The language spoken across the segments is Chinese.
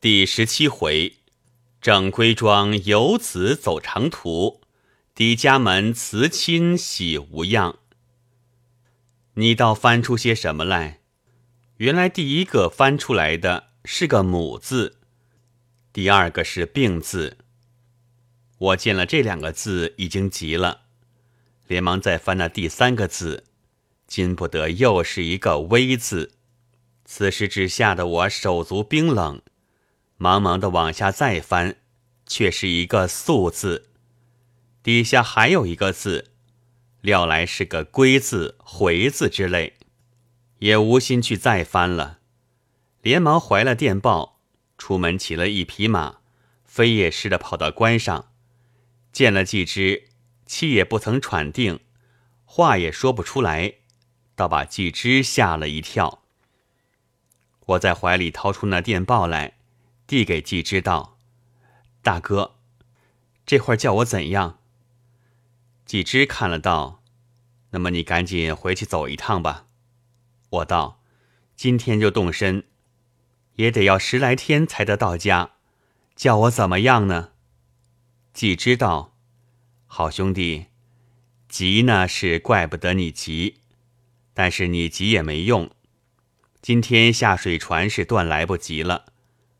第十七回，整规庄游子走长途，抵家门辞亲喜无恙。你倒翻出些什么来？原来第一个翻出来的是个“母”字，第二个是“病”字。我见了这两个字已经急了，连忙再翻那第三个字，禁不得又是一个“危”字。此时只吓得我手足冰冷。忙忙的往下再翻，却是一个“素”字，底下还有一个字，料来是个“归”字、“回”字之类，也无心去再翻了，连忙怀了电报，出门骑了一匹马，飞也似的跑到关上，见了季之，气也不曾喘定，话也说不出来，倒把季之吓了一跳。我在怀里掏出那电报来。递给季之道：“大哥，这会儿叫我怎样？”季之看了道：“那么你赶紧回去走一趟吧。”我道：“今天就动身，也得要十来天才得到家，叫我怎么样呢？”季之道：“好兄弟，急呢是怪不得你急，但是你急也没用。今天下水船是断来不及了。”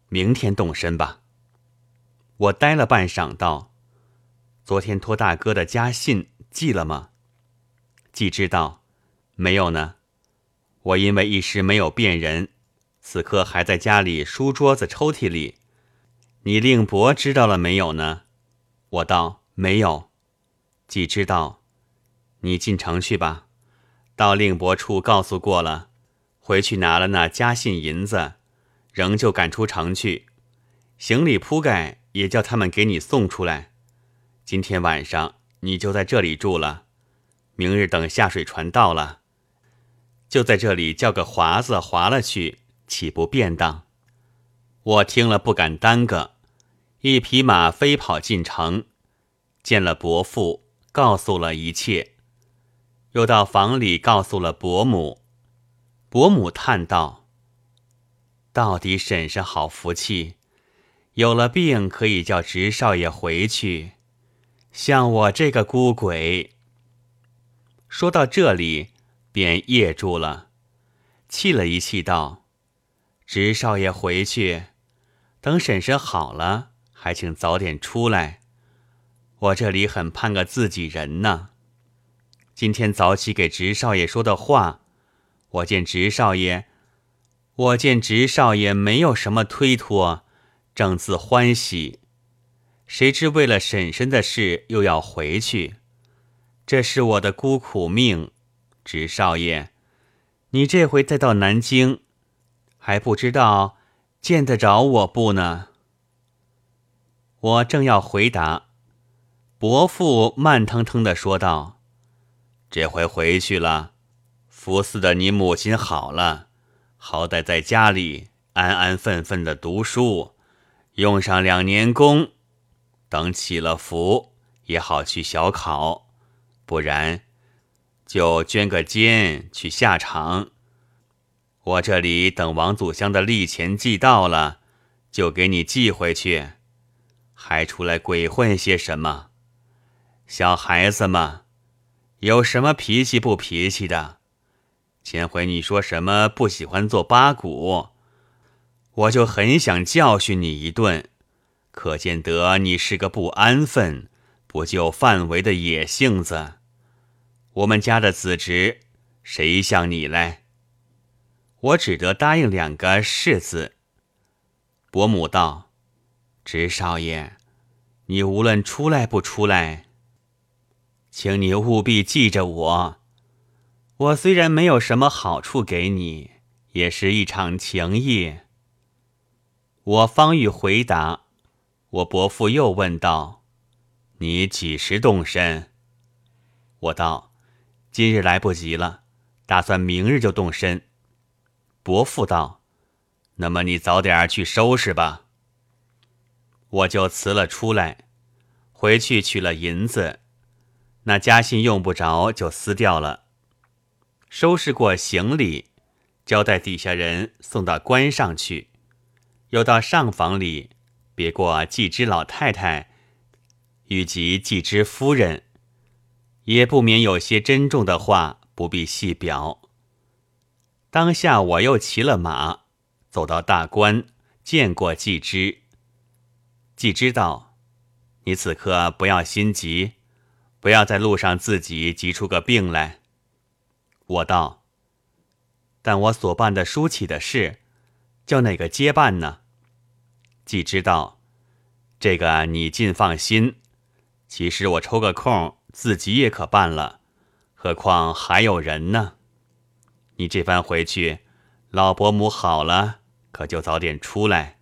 明天动身吧。我呆了半晌，道：“昨天托大哥的家信寄了吗？”季知道，没有呢。我因为一时没有辨人，此刻还在家里书桌子抽屉里。你令伯知道了没有呢？我道：“没有。”季知道，你进城去吧。到令伯处告诉过了，回去拿了那家信银子。仍旧赶出城去，行李铺盖也叫他们给你送出来。今天晚上你就在这里住了，明日等下水船到了，就在这里叫个华子划了去，岂不便当？我听了不敢耽搁，一匹马飞跑进城，见了伯父，告诉了一切，又到房里告诉了伯母。伯母叹道。到底婶婶好福气，有了病可以叫侄少爷回去。像我这个孤鬼，说到这里便噎住了，气了一气道：“侄少爷回去，等婶婶好了，还请早点出来。我这里很盼个自己人呢。今天早起给侄少爷说的话，我见侄少爷。”我见侄少爷没有什么推脱，正自欢喜，谁知为了婶婶的事又要回去，这是我的孤苦命。侄少爷，你这回再到南京，还不知道见得着我不呢？我正要回答，伯父慢腾腾的说道：“这回回去了，福寺的你母亲好了。”好歹在家里安安分分的读书，用上两年功，等起了福也好去小考，不然就捐个监去下场。我这里等王祖香的利钱寄到了，就给你寄回去，还出来鬼混些什么？小孩子嘛，有什么脾气不脾气的？前回你说什么不喜欢做八股，我就很想教训你一顿，可见得你是个不安分、不就范围的野性子。我们家的子侄谁像你嘞？我只得答应两个是字。伯母道：“侄少爷，你无论出来不出来，请你务必记着我。”我虽然没有什么好处给你，也是一场情谊。我方欲回答，我伯父又问道：“你几时动身？”我道：“今日来不及了，打算明日就动身。”伯父道：“那么你早点去收拾吧。”我就辞了出来，回去取了银子，那家信用不着，就撕掉了。收拾过行李，交代底下人送到关上去。又到上房里，别过季之老太太，与及季之夫人，也不免有些珍重的话，不必细表。当下我又骑了马，走到大关，见过季之。季之道：“你此刻不要心急，不要在路上自己急出个病来。”我道：“但我所办的书起的事。”叫哪个接办呢？既知道这个，你尽放心。其实我抽个空，自己也可办了。何况还有人呢？你这番回去，老伯母好了，可就早点出来。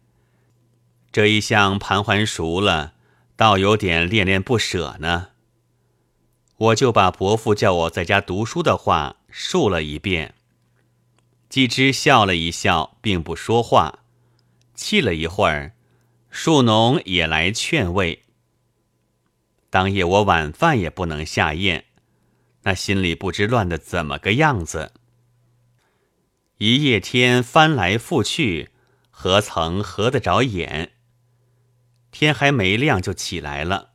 这一向盘桓熟了，倒有点恋恋不舍呢。我就把伯父叫我在家读书的话述了一遍。季之笑了一笑，并不说话。气了一会儿，树农也来劝慰。当夜我晚饭也不能下咽，那心里不知乱的怎么个样子。一夜天翻来覆去，何曾合得着眼？天还没亮就起来了，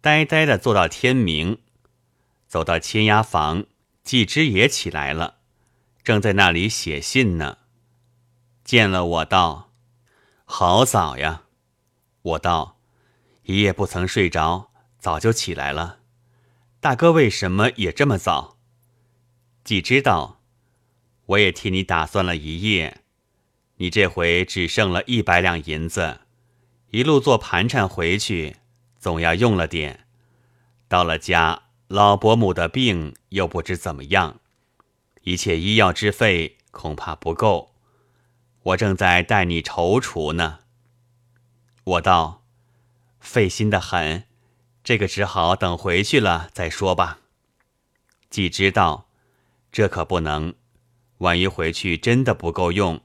呆呆的坐到天明。走到千鸦房，季之也起来了。正在那里写信呢，见了我道：“好早呀！”我道：“一夜不曾睡着，早就起来了。”大哥为什么也这么早？季知道，我也替你打算了一夜，你这回只剩了一百两银子，一路做盘缠回去，总要用了点。到了家，老伯母的病又不知怎么样。一切医药之费恐怕不够，我正在待你踌躇呢。我道：“费心的很，这个只好等回去了再说吧。”既知道，这可不能，万一回去真的不够用，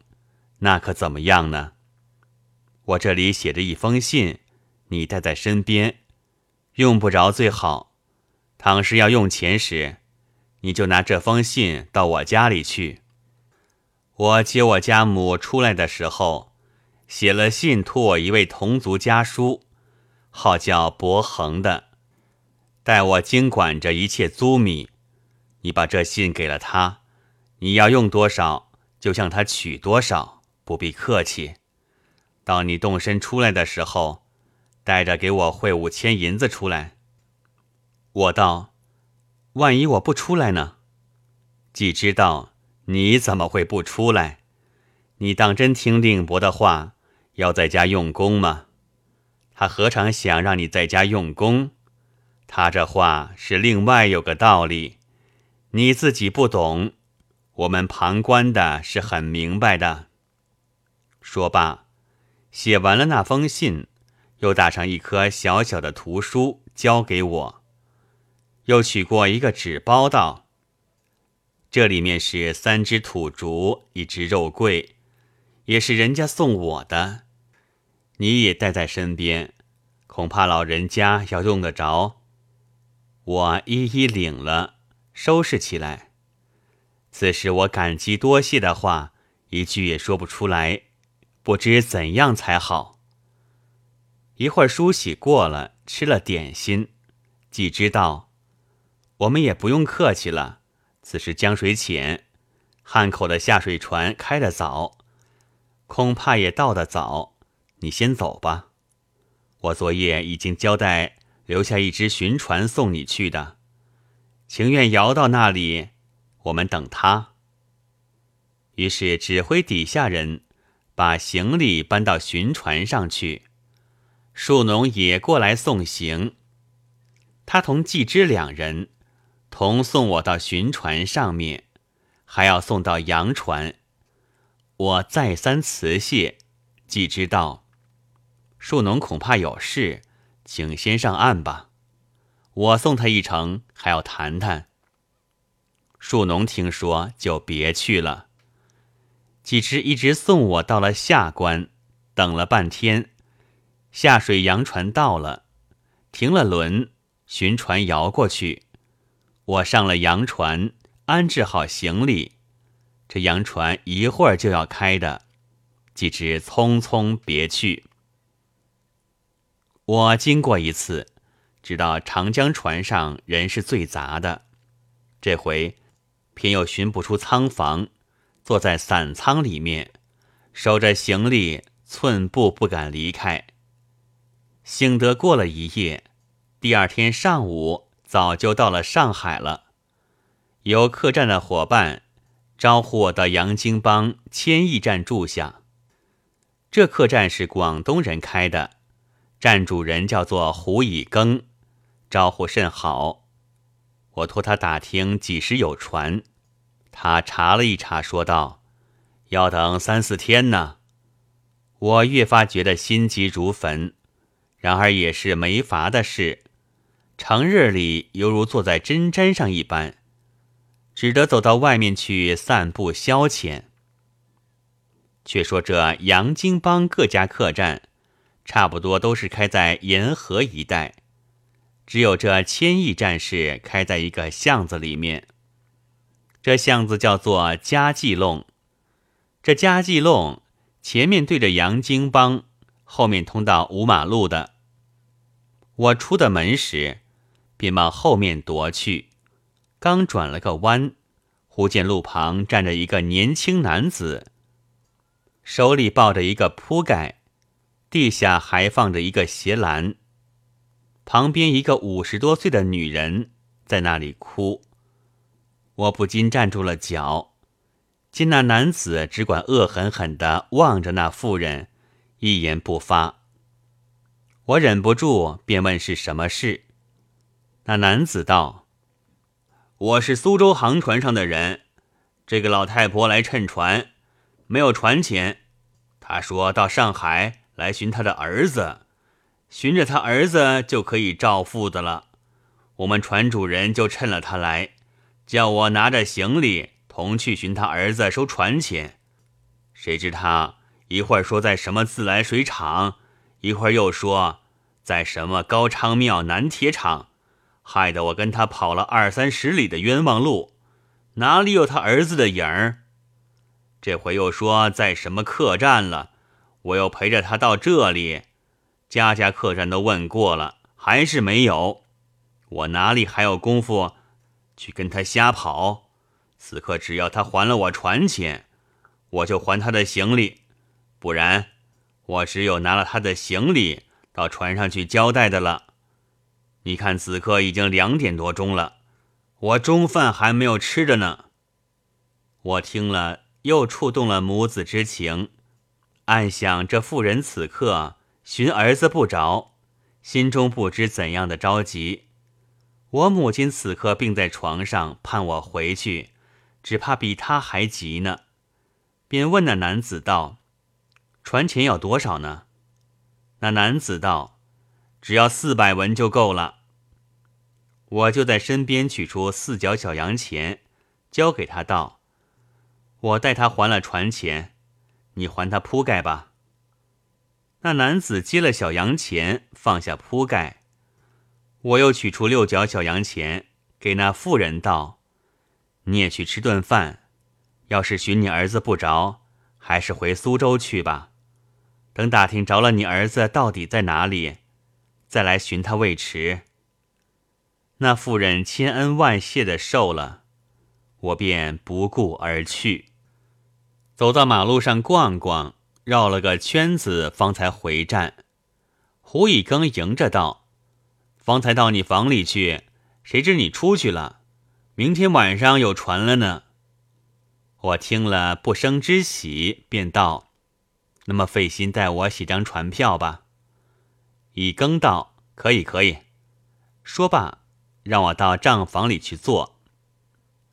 那可怎么样呢？我这里写着一封信，你带在身边，用不着最好。倘是要用钱时，你就拿这封信到我家里去。我接我家母出来的时候，写了信托我一位同族家书，号叫伯恒的，待我经管着一切租米。你把这信给了他，你要用多少就向他取多少，不必客气。到你动身出来的时候，带着给我汇五千银子出来。我道。万一我不出来呢？既知道你怎么会不出来？你当真听令伯的话，要在家用功吗？他何尝想让你在家用功？他这话是另外有个道理，你自己不懂，我们旁观的是很明白的。说罢，写完了那封信，又打上一颗小小的图书，交给我。又取过一个纸包，道：“这里面是三只土竹，一只肉桂，也是人家送我的，你也带在身边，恐怕老人家要用得着。”我一一领了，收拾起来。此时我感激多谢的话，一句也说不出来，不知怎样才好。一会儿梳洗过了，吃了点心，既知道。我们也不用客气了。此时江水浅，汉口的下水船开得早，恐怕也到得早。你先走吧。我昨夜已经交代留下一只巡船送你去的，情愿摇到那里，我们等他。于是指挥底下人把行李搬到巡船上去，树农也过来送行。他同季之两人。同送我到巡船上面，还要送到洋船。我再三辞谢，既知道树农恐怕有事，请先上岸吧。我送他一程，还要谈谈。树农听说就别去了。几只一直送我到了下关，等了半天，下水洋船到了，停了轮，巡船摇过去。我上了洋船，安置好行李。这洋船一会儿就要开的，几只匆匆别去。我经过一次，知道长江船上人是最杂的。这回偏又寻不出仓房，坐在散仓里面，守着行李，寸步不敢离开。幸得过了一夜，第二天上午早就到了上海了。有客栈的伙伴招呼我到杨京帮千亿站住下。这客栈是广东人开的，站主人叫做胡以庚，招呼甚好。我托他打听几时有船，他查了一查，说道：“要等三四天呢。”我越发觉得心急如焚，然而也是没法的事，长日里犹如坐在针毡上一般。只得走到外面去散步消遣。却说这洋泾浜各家客栈，差不多都是开在沿河一带，只有这千亿站是开在一个巷子里面。这巷子叫做家记弄。这家记弄前面对着洋泾浜，后面通到五马路的。我出的门时，便往后面踱去。刚转了个弯，忽见路旁站着一个年轻男子，手里抱着一个铺盖，地下还放着一个鞋篮。旁边一个五十多岁的女人在那里哭。我不禁站住了脚，见那男子只管恶狠狠地望着那妇人，一言不发。我忍不住便问是什么事。那男子道。我是苏州航船上的人，这个老太婆来乘船，没有船钱。她说到上海来寻她的儿子，寻着她儿子就可以照付的了。我们船主人就趁了她来，叫我拿着行李同去寻他儿子收船钱。谁知他一会儿说在什么自来水厂，一会儿又说在什么高昌庙南铁厂。害得我跟他跑了二三十里的冤枉路，哪里有他儿子的影儿？这回又说在什么客栈了，我又陪着他到这里，家家客栈都问过了，还是没有。我哪里还有功夫去跟他瞎跑？此刻只要他还了我船钱，我就还他的行李；不然，我只有拿了他的行李到船上去交代的了。你看，此刻已经两点多钟了，我中饭还没有吃着呢。我听了，又触动了母子之情，暗想：这妇人此刻寻儿子不着，心中不知怎样的着急。我母亲此刻病在床上，盼我回去，只怕比他还急呢。便问那男子道：“船钱要多少呢？”那男子道。只要四百文就够了。我就在身边取出四角小洋钱，交给他道：“我代他还了船钱，你还他铺盖吧。”那男子接了小洋钱，放下铺盖。我又取出六角小洋钱，给那妇人道：“你也去吃顿饭。要是寻你儿子不着，还是回苏州去吧。等打听着了你儿子到底在哪里。”再来寻他未迟。那妇人千恩万谢的受了，我便不顾而去。走到马路上逛逛，绕了个圈子，方才回站。胡以庚迎着道：“方才到你房里去，谁知你出去了？明天晚上有船了呢。”我听了不生之喜，便道：“那么费心带我写张船票吧。”乙庚道：“可以，可以。”说罢，让我到账房里去坐。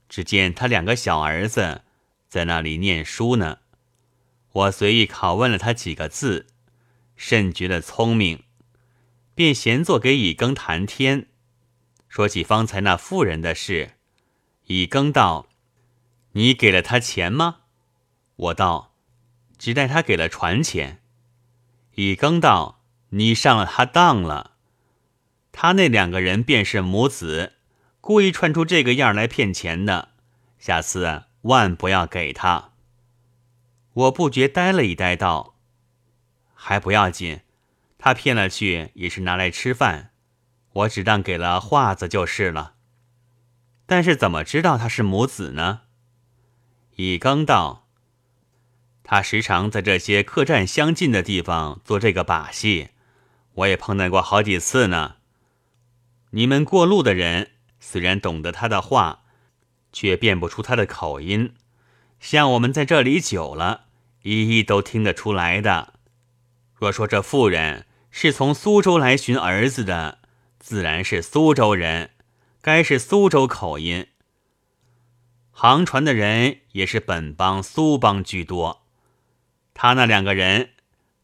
只见他两个小儿子在那里念书呢。我随意拷问了他几个字，甚觉得聪明，便闲坐给乙庚谈天，说起方才那妇人的事。乙庚道：“你给了他钱吗？”我道：“只待他给了船钱。”乙庚道。你上了他当了，他那两个人便是母子，故意串出这个样来骗钱的。下次万不要给他。我不觉呆了一呆，道：“还不要紧，他骗了去也是拿来吃饭，我只当给了画子就是了。但是怎么知道他是母子呢？”乙庚道：“他时常在这些客栈相近的地方做这个把戏，我也碰到过好几次呢。你们过路的人虽然懂得他的话，却辨不出他的口音。像我们在这里久了，一一都听得出来的。若说这妇人是从苏州来寻儿子的，自然是苏州人，该是苏州口音。”航船的人也是本帮苏帮居多，他那两个人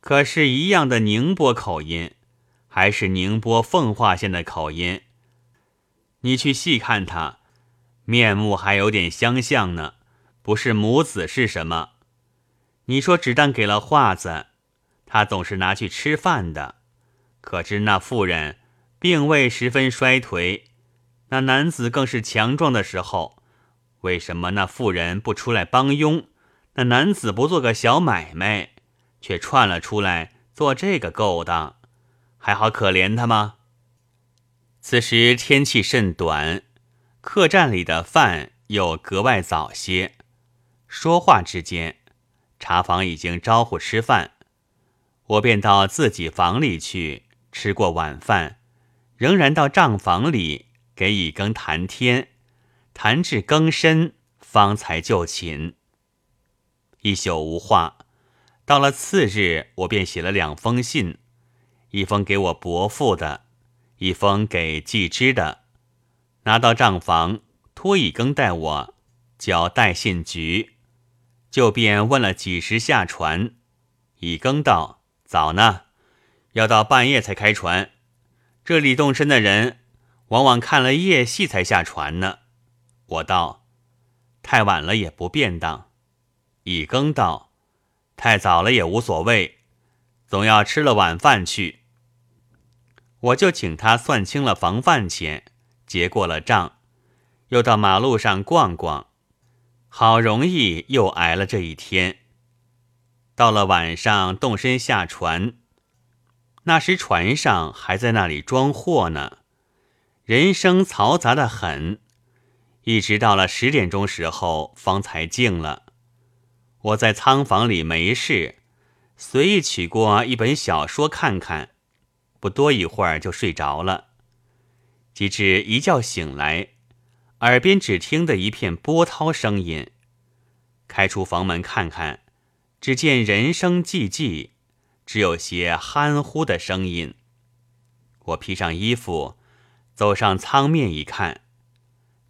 可是一样的宁波口音，还是宁波奉化县的口音。你去细看他，面目还有点相像呢，不是母子是什么？你说只当给了画子，他总是拿去吃饭的，可知那妇人并未十分衰颓，那男子更是强壮的时候。为什么那妇人不出来帮佣？那男子不做个小买卖，却窜了出来做这个勾当，还好可怜他吗？此时天气甚短，客栈里的饭又格外早些。说话之间，茶房已经招呼吃饭，我便到自己房里去吃过晚饭，仍然到账房里给乙庚谈天。谈至更深，方才就寝。一宿无话。到了次日，我便写了两封信，一封给我伯父的，一封给季之的。拿到账房，托乙更带我交代信局，就便问了几时下船。乙更道：“早呢，要到半夜才开船。这里动身的人，往往看了夜戏才下船呢。”我道：“太晚了也不便当。”乙更道：“太早了也无所谓，总要吃了晚饭去。”我就请他算清了房饭钱，结过了账，又到马路上逛逛，好容易又挨了这一天。到了晚上动身下船，那时船上还在那里装货呢，人声嘈杂的很。一直到了十点钟时候，方才静了。我在仓房里没事，随意取过一本小说看看，不多一会儿就睡着了。及至一觉醒来，耳边只听得一片波涛声音。开出房门看看，只见人声寂寂，只有些憨呼的声音。我披上衣服，走上舱面一看。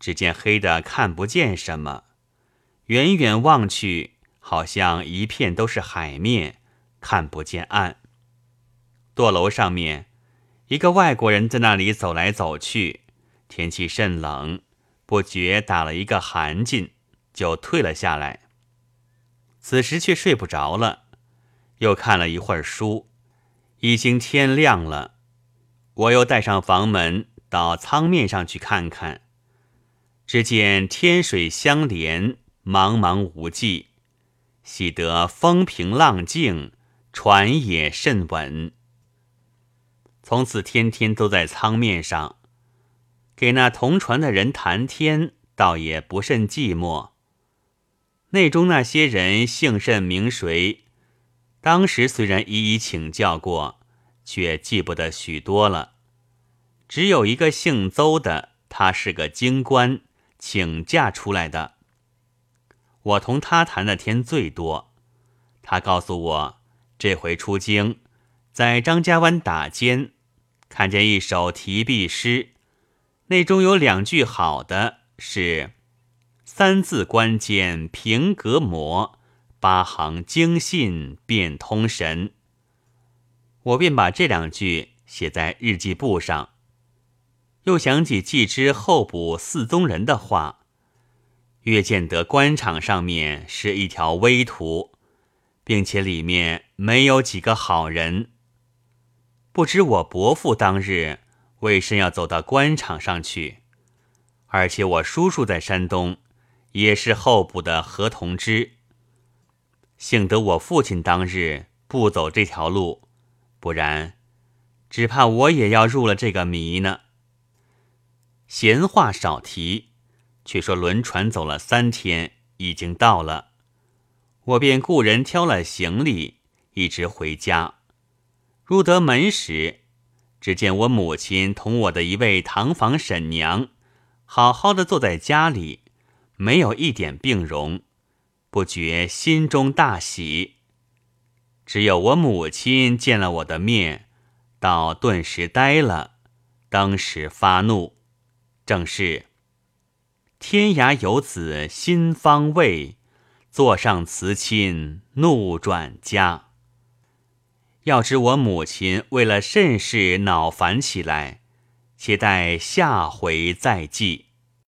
只见黑的看不见什么，远远望去，好像一片都是海面，看不见岸。舵楼上面，一个外国人在那里走来走去。天气甚冷，不觉打了一个寒噤，就退了下来。此时却睡不着了，又看了一会儿书，已经天亮了。我又带上房门到舱面上去看看。只见天水相连，茫茫无际，喜得风平浪静，船也甚稳。从此天天都在舱面上，给那同船的人谈天，倒也不甚寂寞。内中那些人姓甚名谁？当时虽然一一请教过，却记不得许多了。只有一个姓邹的，他是个京官。请假出来的，我同他谈的天最多。他告诉我，这回出京，在张家湾打尖，看见一首题壁诗，内中有两句好的，是“三字关键平隔膜，八行经信变通神”。我便把这两句写在日记簿上。又想起季之候补四宗人的话，越见得官场上面是一条微途，并且里面没有几个好人。不知我伯父当日为甚要走到官场上去？而且我叔叔在山东，也是候补的何同之。幸得我父亲当日不走这条路，不然只怕我也要入了这个迷呢。闲话少提，却说轮船走了三天，已经到了，我便雇人挑了行李，一直回家。入得门时，只见我母亲同我的一位堂房婶娘，好好的坐在家里，没有一点病容。不觉心中大喜，只有我母亲见了我的面，倒顿时呆了，当时发怒，正是天涯游子心方慰，坐上辞亲怒转家。要知我母亲为了甚事恼烦起来，且待下回再记。